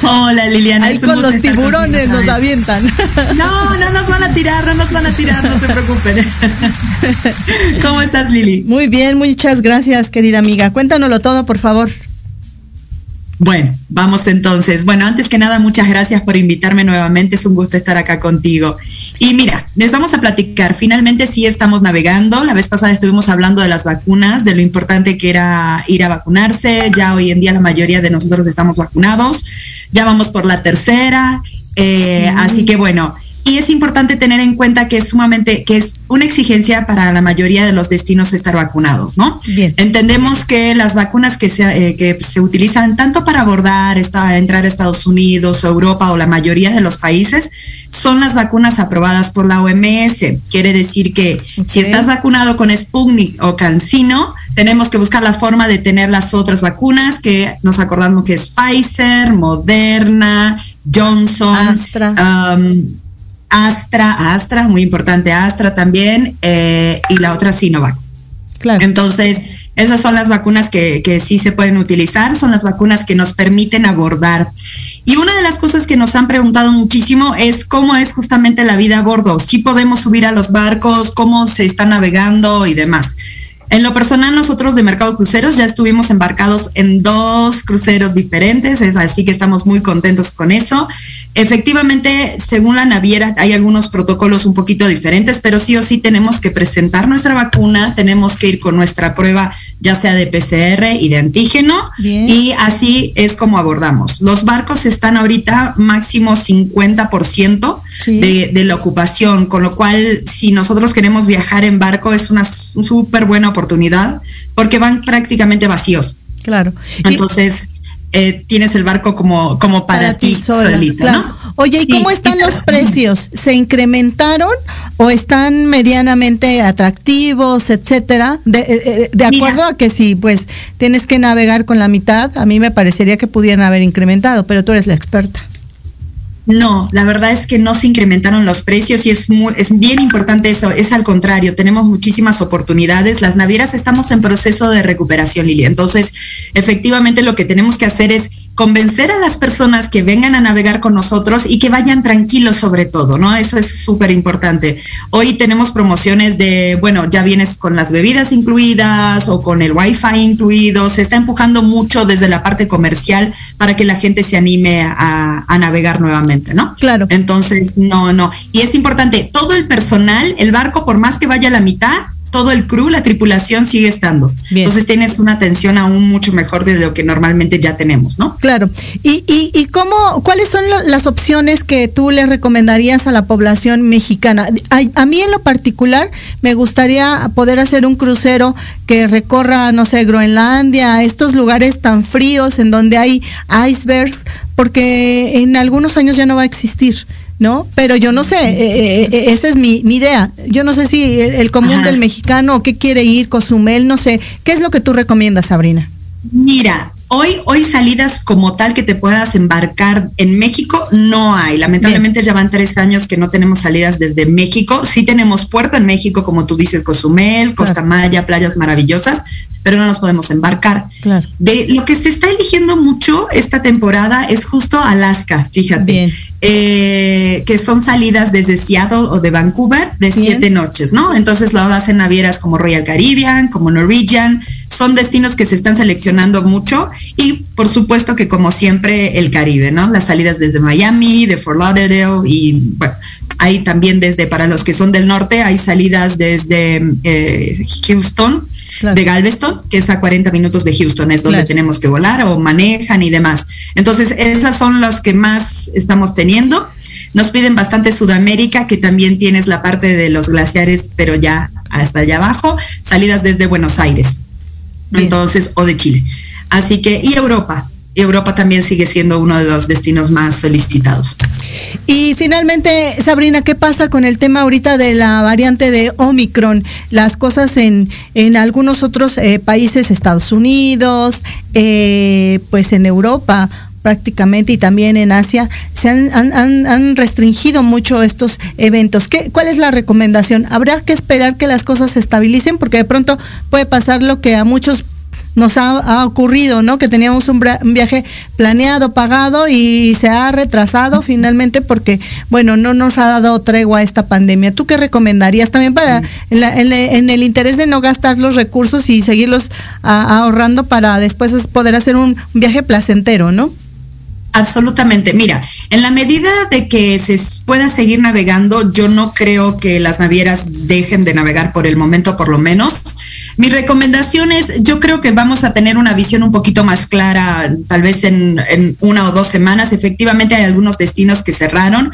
Hola Liliana. Ahí con los tiburones nos avientan. No, no nos van a tirar, no nos van a tirar, no se preocupen. ¿Cómo estás Lili? Muy bien, muchas gracias querida amiga. Cuéntanoslo todo, por favor. Bueno, vamos entonces. Bueno, antes que nada, muchas gracias por invitarme nuevamente. Es un gusto estar acá contigo. Y mira, les vamos a platicar. Finalmente sí estamos navegando. La vez pasada estuvimos hablando de las vacunas, de lo importante que era ir a vacunarse. Ya hoy en día la mayoría de nosotros estamos vacunados. Ya vamos por la tercera. Eh, así que bueno, y es importante tener en cuenta que es sumamente, que es una exigencia para la mayoría de los destinos estar vacunados, ¿no? Bien. Entendemos que las vacunas que se, eh, que se utilizan tanto para abordar, esta, entrar a Estados Unidos o Europa o la mayoría de los países, son las vacunas aprobadas por la OMS. Quiere decir que si estás vacunado con Sputnik o CanSino, tenemos que buscar la forma de tener las otras vacunas que nos acordamos que es Pfizer, Moderna, Johnson, Astra. Um, Astra, Astra, muy importante Astra también, eh, y la otra Sinovac. Claro. Entonces, esas son las vacunas que, que, sí se pueden utilizar, son las vacunas que nos permiten abordar. Y una de las cosas que nos han preguntado muchísimo es cómo es justamente la vida a bordo, si podemos subir a los barcos, cómo se está navegando y demás. En lo personal, nosotros de Mercado Cruceros ya estuvimos embarcados en dos cruceros diferentes, es así que estamos muy contentos con eso. Efectivamente, según la naviera, hay algunos protocolos un poquito diferentes, pero sí o sí tenemos que presentar nuestra vacuna, tenemos que ir con nuestra prueba, ya sea de PCR y de antígeno, Bien. y así es como abordamos. Los barcos están ahorita máximo 50% Sí. de, de la ocupación, con lo cual si nosotros queremos viajar en barco es una súper buena oportunidad porque van prácticamente vacíos. Claro. Y- Entonces, eh, tienes el barco como, como para, ti, sola, solita, claro. ¿no? Oye, ¿y Sí, cómo están los precios? ¿Se incrementaron o están medianamente atractivos, etcétera? De, eh, eh, Mira. acuerdo a que si pues tienes que navegar con la mitad, a mí me parecería que pudieran haber incrementado, pero tú eres la experta. No, la verdad es que no se incrementaron los precios y es, muy, es bien importante eso. Es al contrario, tenemos muchísimas oportunidades. Las navieras estamos en proceso de recuperación, Lili. Entonces, efectivamente lo que tenemos que hacer es convencer a las personas que vengan a navegar con nosotros y que vayan tranquilos sobre todo, ¿no? Eso es súper importante. Hoy tenemos promociones de, bueno, ya vienes con las bebidas incluidas o con el wifi incluido, se está empujando mucho desde la parte comercial para que la gente se anime a, a navegar nuevamente, ¿no? Claro. Entonces, no, no. Y es importante, todo el personal, el barco, por más que vaya a la mitad, todo el crew, la tripulación sigue estando. Entonces tienes una atención aún mucho mejor de lo que normalmente ya tenemos, ¿no? Claro. ¿Y, y, y cómo, cuáles son las opciones que tú le recomendarías a la población mexicana? A, a, mí en lo particular me gustaría poder hacer un crucero que recorra, no sé, Groenlandia, estos lugares tan fríos en donde hay icebergs, porque en algunos años ya no va a existir. ¿No? Pero yo no sé, eh, eh, esa es mi, mi, idea. Yo no sé si el, el común Ajá. del mexicano, qué quiere ir, Cozumel, no sé. ¿Qué es lo que tú recomiendas, Sabrina? Mira, hoy, hoy salidas como tal que te puedas embarcar en México no hay. Lamentablemente Bien. ya van tres años que no tenemos salidas desde México. Sí tenemos puerto en México, como tú dices, Cozumel, Costa claro. Maya, playas maravillosas, pero no nos podemos embarcar. Claro. De lo que se está eligiendo mucho esta temporada es justo Alaska, fíjate. Bien. Eh, que son salidas desde Seattle o de Vancouver de Bien. siete noches, ¿no? Entonces lo hacen navieras como Royal Caribbean, como Norwegian, son destinos que se están seleccionando mucho y por supuesto que como siempre el Caribe, ¿no? Las salidas desde Miami, de Fort Lauderdale y bueno, hay también desde, para los que son del norte, hay salidas desde eh, Houston, claro. de Galveston, que es a 40 minutos de Houston, es donde claro. tenemos que volar o manejan y demás. Entonces, esas son las que más estamos teniendo. Nos piden bastante Sudamérica, que también tienes la parte de los glaciares, pero ya hasta allá abajo, salidas desde Buenos Aires. Bien. Entonces, o de Chile. Así que, y Europa, Europa también sigue siendo uno de los destinos más solicitados. Y finalmente, Sabrina, ¿qué pasa con el tema ahorita de la variante de Omicron? Las cosas en, en algunos otros eh, países, Estados Unidos, eh, pues en Europa prácticamente y también en Asia se han, han, han, restringido mucho estos eventos. ¿Qué, ¿Cuál es la recomendación? ¿Habrá que esperar que las cosas se estabilicen? Porque de pronto puede pasar lo que a muchos nos ha, ha, ocurrido, ¿no? Que teníamos un, un, viaje planeado, pagado y se ha retrasado finalmente porque, bueno, no nos ha dado tregua esta pandemia. ¿Tú qué recomendarías también para, en, la, en, en el interés de no gastar los recursos y seguirlos a, ahorrando para después poder hacer un viaje placentero, ¿no? Absolutamente. Mira, en la medida de que se pueda seguir navegando, yo no creo que las navieras dejen de navegar por el momento, por lo menos. Mi recomendación es, yo creo que vamos a tener una visión un poquito más clara, tal vez en, una o dos semanas. Efectivamente, hay algunos destinos que cerraron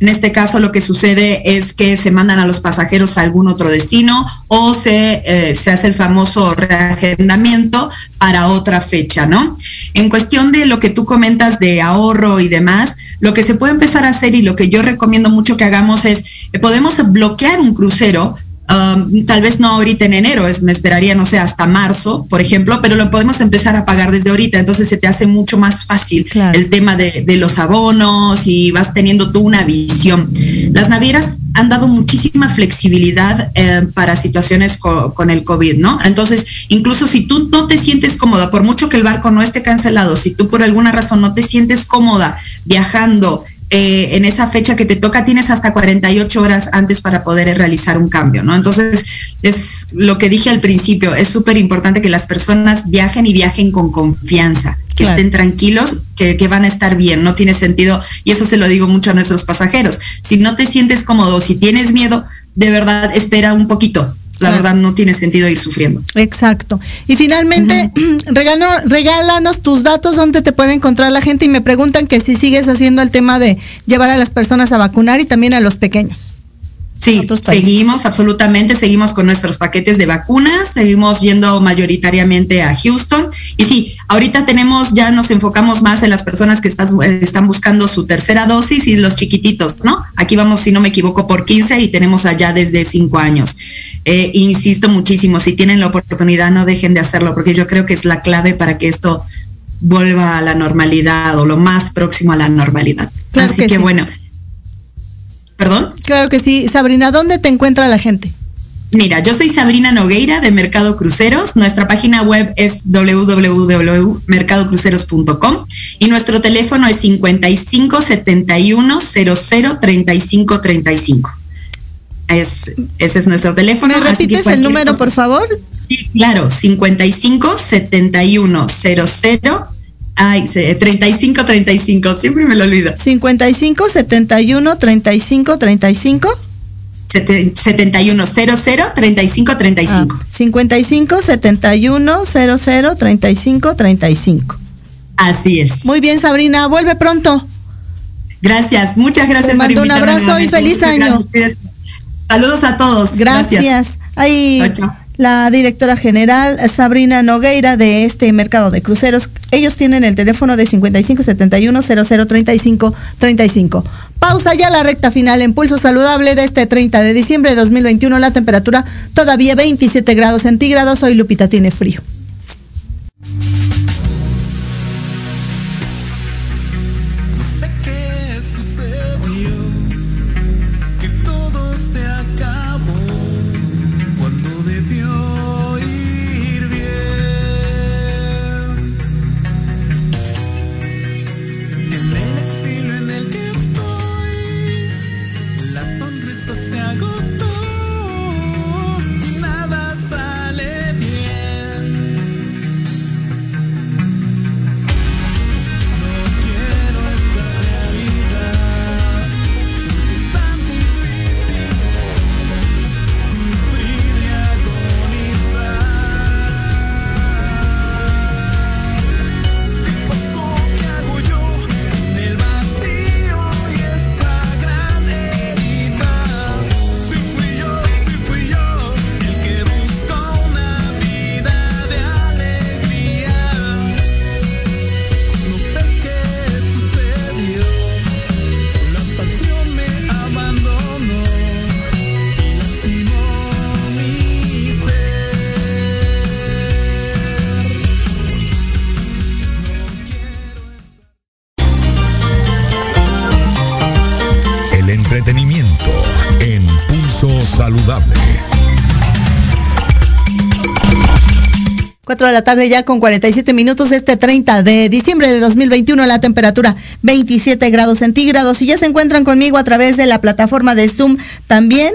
en este caso lo que sucede es que se mandan a los pasajeros a algún otro destino o se, eh, se hace el famoso reagendamiento para otra fecha, ¿no? En cuestión de lo que tú comentas de ahorro y demás, lo que se puede empezar a hacer y lo que yo recomiendo mucho que hagamos es, eh, podemos bloquear un crucero Um, tal vez no ahorita en enero, es, me esperaría, no sé, hasta marzo, por ejemplo, pero lo podemos empezar a pagar desde ahorita, entonces se te hace mucho más fácil claro. el tema de, de, los abonos y vas teniendo tú una visión. Las navieras han dado muchísima flexibilidad eh, para situaciones co con el COVID, ¿no? Entonces, incluso si tú no te sientes cómoda, por mucho que el barco no esté cancelado, si tú por alguna razón no te sientes cómoda viajando, eh, en esa fecha que te toca tienes hasta 48 horas antes para poder realizar un cambio, ¿no? Entonces, es lo que dije al principio, es súper importante que las personas viajen y viajen con confianza, que claro. estén tranquilos, que, que, van a estar bien, no tiene sentido, y eso se lo digo mucho a nuestros pasajeros, si no te sientes cómodo, si tienes miedo, de verdad espera un poquito, la claro. verdad no tiene sentido ir sufriendo. Exacto. Y finalmente, uh -huh. regalo, regálanos tus datos donde te puede encontrar la gente y me preguntan que si sigues haciendo el tema de llevar a las personas a vacunar y también a los pequeños. Sí, seguimos absolutamente, seguimos con nuestros paquetes de vacunas, seguimos yendo mayoritariamente a Houston y sí, ahorita tenemos, ya nos enfocamos más en las personas que estás, están buscando su tercera dosis y los chiquititos, ¿no? Aquí vamos, si no me equivoco, por 15 y tenemos allá desde 5 años. Eh, insisto muchísimo, si tienen la oportunidad no dejen de hacerlo porque yo creo que es la clave para que esto vuelva a la normalidad o lo más próximo a la normalidad. Así que, bueno. ¿Perdón? Claro que sí. Sabrina, ¿dónde te encuentra la gente? Mira, yo soy Sabrina Nogueira de Mercado Cruceros. Nuestra página web es www.mercadocruceros.com y nuestro teléfono es 55 71 00 35 35. Es, ese es nuestro teléfono. ¿Me repites el número, por favor? Sí, claro, 55 71 00 Ay, 35 35, siempre me lo olvido. 55 71 35 35 71 00 35 35. 55 71 00 35 35. Así es. Muy bien, Sabrina, vuelve pronto. Gracias, muchas gracias. Te mando un abrazo y feliz año. Saludos a todos. Gracias. Ahí la directora general Sabrina Nogueira de este mercado de cruceros. Ellos tienen el teléfono de 5571 0035 35. Pausa ya la recta final en pulso saludable de este 30 de diciembre de 2021. La temperatura todavía 27 grados centígrados. Hoy Lupita tiene frío. De la tarde ya con 47 minutos este 30 de diciembre de 2021 la temperatura 27 grados centígrados y ya se encuentran conmigo a través de la plataforma de Zoom también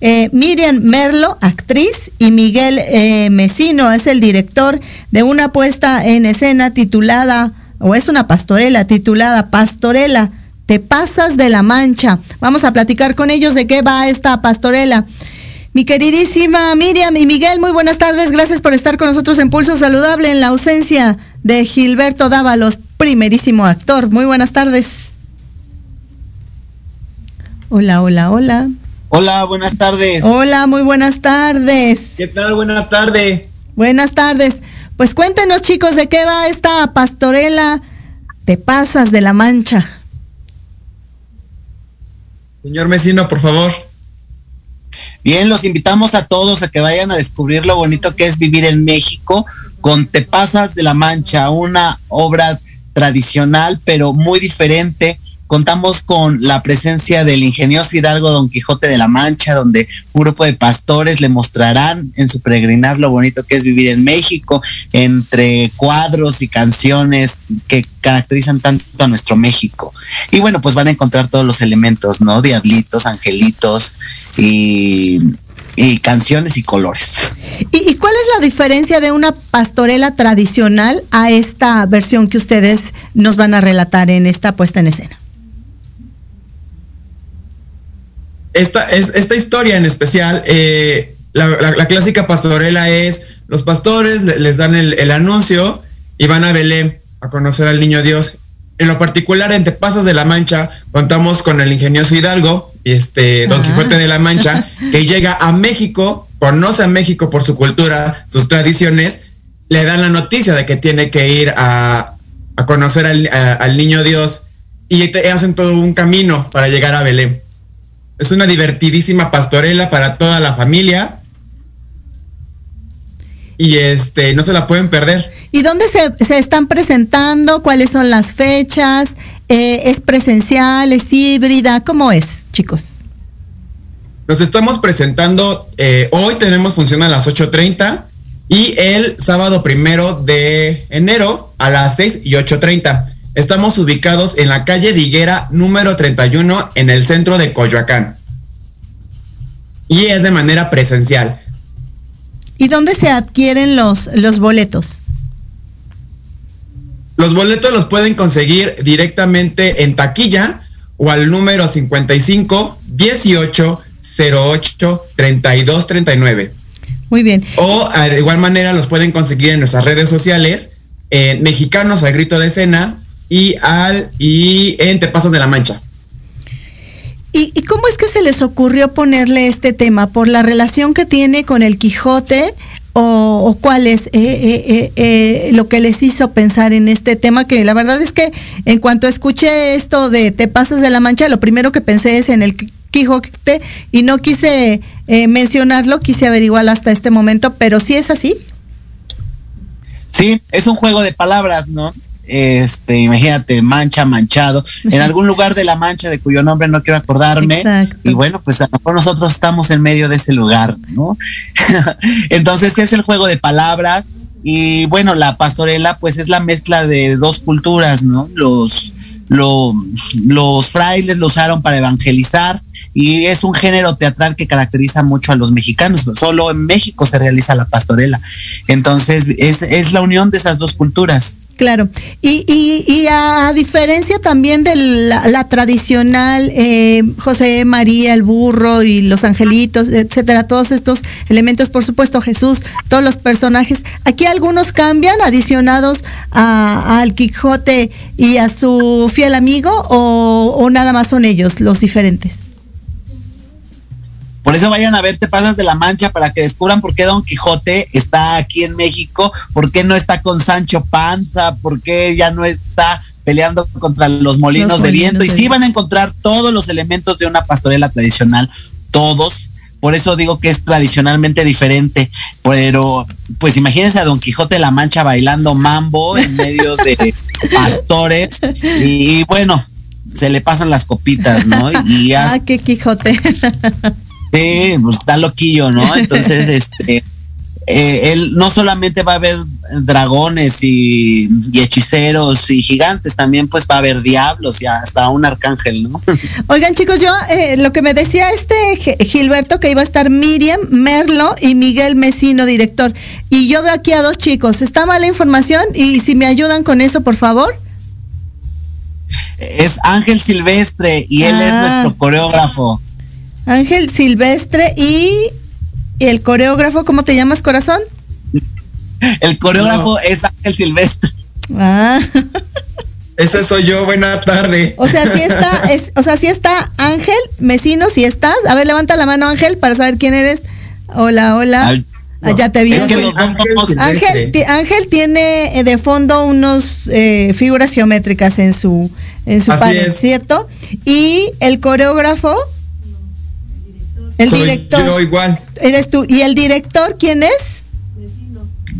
eh, Miriam Merlo, actriz, y Miguel eh, Mesino es el director de una puesta en escena titulada, o es una pastorela titulada Pastorela, te pasas de la mancha. Vamos a platicar con ellos de qué va esta pastorela. Mi queridísima Miriam y Miguel, muy buenas tardes. Gracias por estar con nosotros en Pulso Saludable en la ausencia de Gilberto Dávalos, primerísimo actor. Muy buenas tardes. Hola, hola, hola. Hola, buenas tardes. Hola, muy buenas tardes. ¿Qué tal? Buenas tardes. Buenas tardes. Pues cuéntenos, chicos, de qué va esta pastorela Te pasas de la mancha. Señor Mesino, por favor. Bien, los invitamos a todos a que vayan a descubrir lo bonito que es vivir en México con Te Pasas de la Mancha, una obra tradicional pero muy diferente. Contamos con la presencia del ingenioso Hidalgo Don Quijote de la Mancha, donde un grupo de pastores le mostrarán en su peregrinar lo bonito que es vivir en México, entre cuadros y canciones que caracterizan tanto a nuestro México. Y bueno, pues van a encontrar todos los elementos, ¿no? Diablitos, angelitos, y, canciones y colores. ¿Y, cuál es la diferencia de una pastorela tradicional a esta versión que ustedes nos van a relatar en esta puesta en escena? Esta, es, esta historia en especial, eh, la, clásica pastorela es, los pastores les dan el, anuncio y van a Belén a conocer al niño Dios. En lo particular, en Pasas de la Mancha, contamos con el ingenioso Hidalgo, este Don Quijote de la Mancha, que llega a México, conoce a México por su cultura, sus tradiciones, le dan la noticia de que tiene que ir a, conocer al, niño Dios y hacen todo un camino para llegar a Belén. Es una divertidísima pastorela para toda la familia. y este no se la pueden perder. ¿Y dónde se, se están presentando? ¿Cuáles son las fechas? Eh, ¿Es presencial? ¿Es híbrida? ¿Cómo es, chicos? Nos estamos presentando, eh, hoy tenemos función a las 8.30 y el sábado primero de enero a las 6 y 8.30. Estamos ubicados en la calle Diguera número 31 en el centro de Coyoacán. Y es de manera presencial. ¿Y dónde se adquieren los, los boletos? Los boletos los pueden conseguir directamente en taquilla o al número 55 18 08 32 39. Muy bien. O de igual manera los pueden conseguir en nuestras redes sociales, en Mexicanos al Grito de Escena y al y en Te Pasas de la Mancha. ¿Y, ¿Y, cómo es que se les ocurrió ponerle este tema? ¿Por la relación que tiene con el Quijote? ¿O, o cuál es eh, eh, eh, lo que les hizo pensar en este tema? Que la verdad es que en cuanto escuché esto de Te Pasas de la Mancha, lo primero que pensé es en el Quijote y no quise eh, mencionarlo, quise averiguar hasta este momento, pero sí es así. Sí, es un juego de palabras, ¿no? Este, imagínate, mancha, manchado, en algún lugar de la mancha de cuyo nombre no quiero acordarme. Exacto. Y bueno, pues a lo mejor nosotros estamos en medio de ese lugar, ¿no? Entonces es el juego de palabras y bueno, la pastorela pues es la mezcla de dos culturas, ¿no? Los, lo, los frailes lo usaron para evangelizar y es un género teatral que caracteriza mucho a los mexicanos. Solo en México se realiza la pastorela. Entonces es, es la unión de esas dos culturas. Claro, y, y, y, a diferencia también de la, tradicional eh, José María, el burro y los angelitos, etcétera, todos estos elementos, por supuesto Jesús, todos los personajes, aquí algunos cambian adicionados a, al Quijote y a su fiel amigo o, o nada más son ellos los diferentes. Por eso vayan a ver Te Pasas de la Mancha para que descubran por qué Don Quijote está aquí en México, por qué no está con Sancho Panza, por qué ya no está peleando contra los molinos los de viento. Y sí van a encontrar todos los elementos de una pastorela tradicional, todos. Por eso digo que es tradicionalmente diferente. Pero, pues imagínense a Don Quijote de la Mancha bailando mambo en medio de pastores. Y, y bueno, se le pasan las copitas, ¿no? Y ya... Ah, qué Quijote. Sí, pues está loquillo, ¿no? Entonces, este, eh, él no solamente va a haber dragones y, y, hechiceros y gigantes, también pues va a haber diablos y hasta un arcángel, ¿no? Oigan chicos, yo eh, lo que me decía este Gilberto que iba a estar Miriam Merlo y Miguel Mesino, director, y yo veo aquí a dos chicos, está mala información y si me ayudan con eso, por favor. Es Ángel Silvestre y él ah. es nuestro coreógrafo. Ángel Silvestre y el coreógrafo, ¿cómo te llamas, corazón? El coreógrafo no. es Ángel Silvestre. Ah. Ese soy yo, buena tarde. O sea, sí está, es, o sea, sí está Ángel, Mesino, si estás. A ver, levanta la mano, Ángel, para saber quién eres. Hola, hola. Al, no, ah, ya te vi. Es que Ángel, Ángel, Ángel, tiene de fondo unos eh, figuras geométricas en su, en su pared, ¿cierto? Y el coreógrafo el Soy director. Yo igual. Eres tú. ¿Y el director quién es?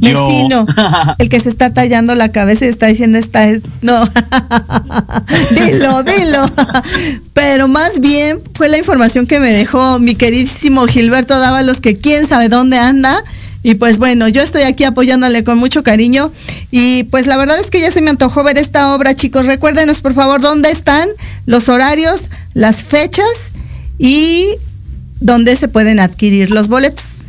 Vecino. El que se está tallando la cabeza y está diciendo esta es. No. dilo, dilo. Pero más bien fue la información que me dejó mi queridísimo Gilberto Dávalos, que quién sabe dónde anda. Y pues bueno, yo estoy aquí apoyándole con mucho cariño. Y pues la verdad es que ya se me antojó ver esta obra, chicos. Recuérdenos, por favor, dónde están los horarios, las fechas y dónde se pueden adquirir los boletos.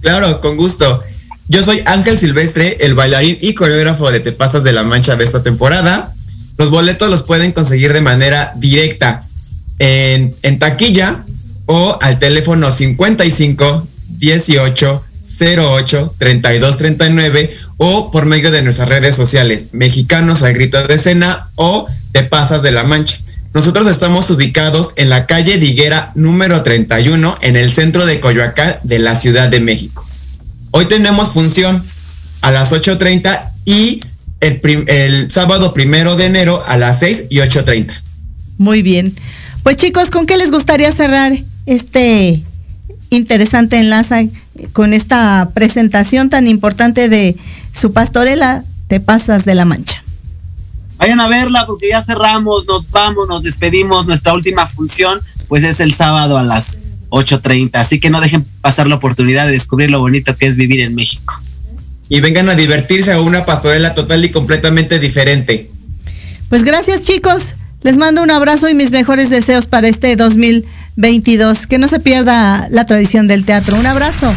Claro, con gusto. Yo soy Ángel Silvestre, el bailarín y coreógrafo de Te Pasas de la Mancha de esta temporada. Los boletos los pueden conseguir de manera directa en, taquilla o al teléfono 55 18 08 32 39 o por medio de nuestras redes sociales, Mexicanos al Grito de Escena o Te Pasas de la Mancha. Nosotros estamos ubicados en la calle Diguera número 31 en el centro de Coyoacán de la Ciudad de México. Hoy tenemos función a las 8.30 y el, el, sábado primero de enero a las 6 y 8.30. Muy bien. Pues chicos, ¿con qué les gustaría cerrar este, interesante enlaza con esta presentación tan importante de su pastorela, Te pasas de la mancha. Vayan a verla porque ya cerramos, nos vamos, nos despedimos. Nuestra última función pues es el sábado a las 8.30. Así que no dejen pasar la oportunidad de descubrir lo bonito que es vivir en México. Y vengan a divertirse a una pastorela total y completamente diferente. Pues gracias chicos. Les mando un abrazo y mis mejores deseos para este 2022. Que no se pierda la tradición del teatro. Un abrazo.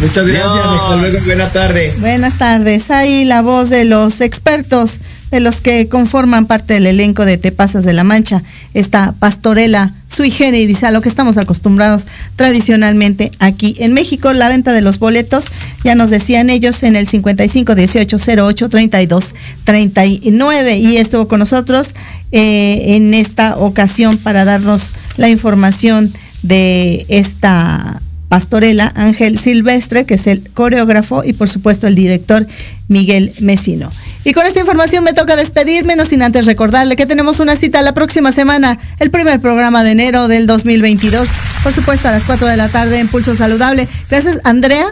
Muchas gracias. Hasta luego. Buenas tardes. Buenas tardes. Ahí la voz de los expertos de los que conforman parte del elenco de Te Pasas de la Mancha, esta pastorela sui generis a lo que estamos acostumbrados tradicionalmente aquí en México. La venta de los boletos, ya nos decían ellos, en el 55 18 08 32 39 y estuvo con nosotros eh, en esta ocasión para darnos la información de esta pastorela Ángel Silvestre, que es el coreógrafo y por supuesto el director Miguel Mesino. Y con esta información me toca despedirme, no sin antes recordarle que tenemos una cita la próxima semana, el primer programa de enero del 2022, por supuesto a las 4 de la tarde en Pulso Saludable. Gracias, Andrea.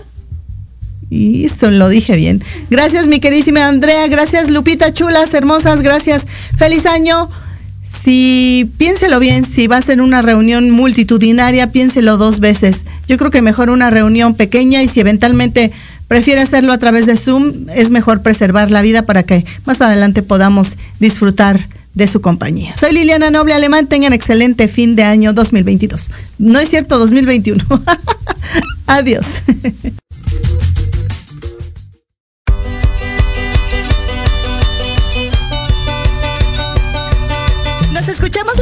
Y eso lo dije bien. Gracias, mi queridísima Andrea. Gracias, Lupita Chulas, hermosas. Gracias. Feliz año. Si piénselo bien, si va a ser una reunión multitudinaria, piénselo dos veces. Yo creo que mejor una reunión pequeña y si eventualmente prefiere hacerlo a través de Zoom, es mejor preservar la vida para que más adelante podamos disfrutar de su compañía. Soy Liliana Noble Alemán, tengan excelente fin de año 2022. No es cierto, 2021. Adiós.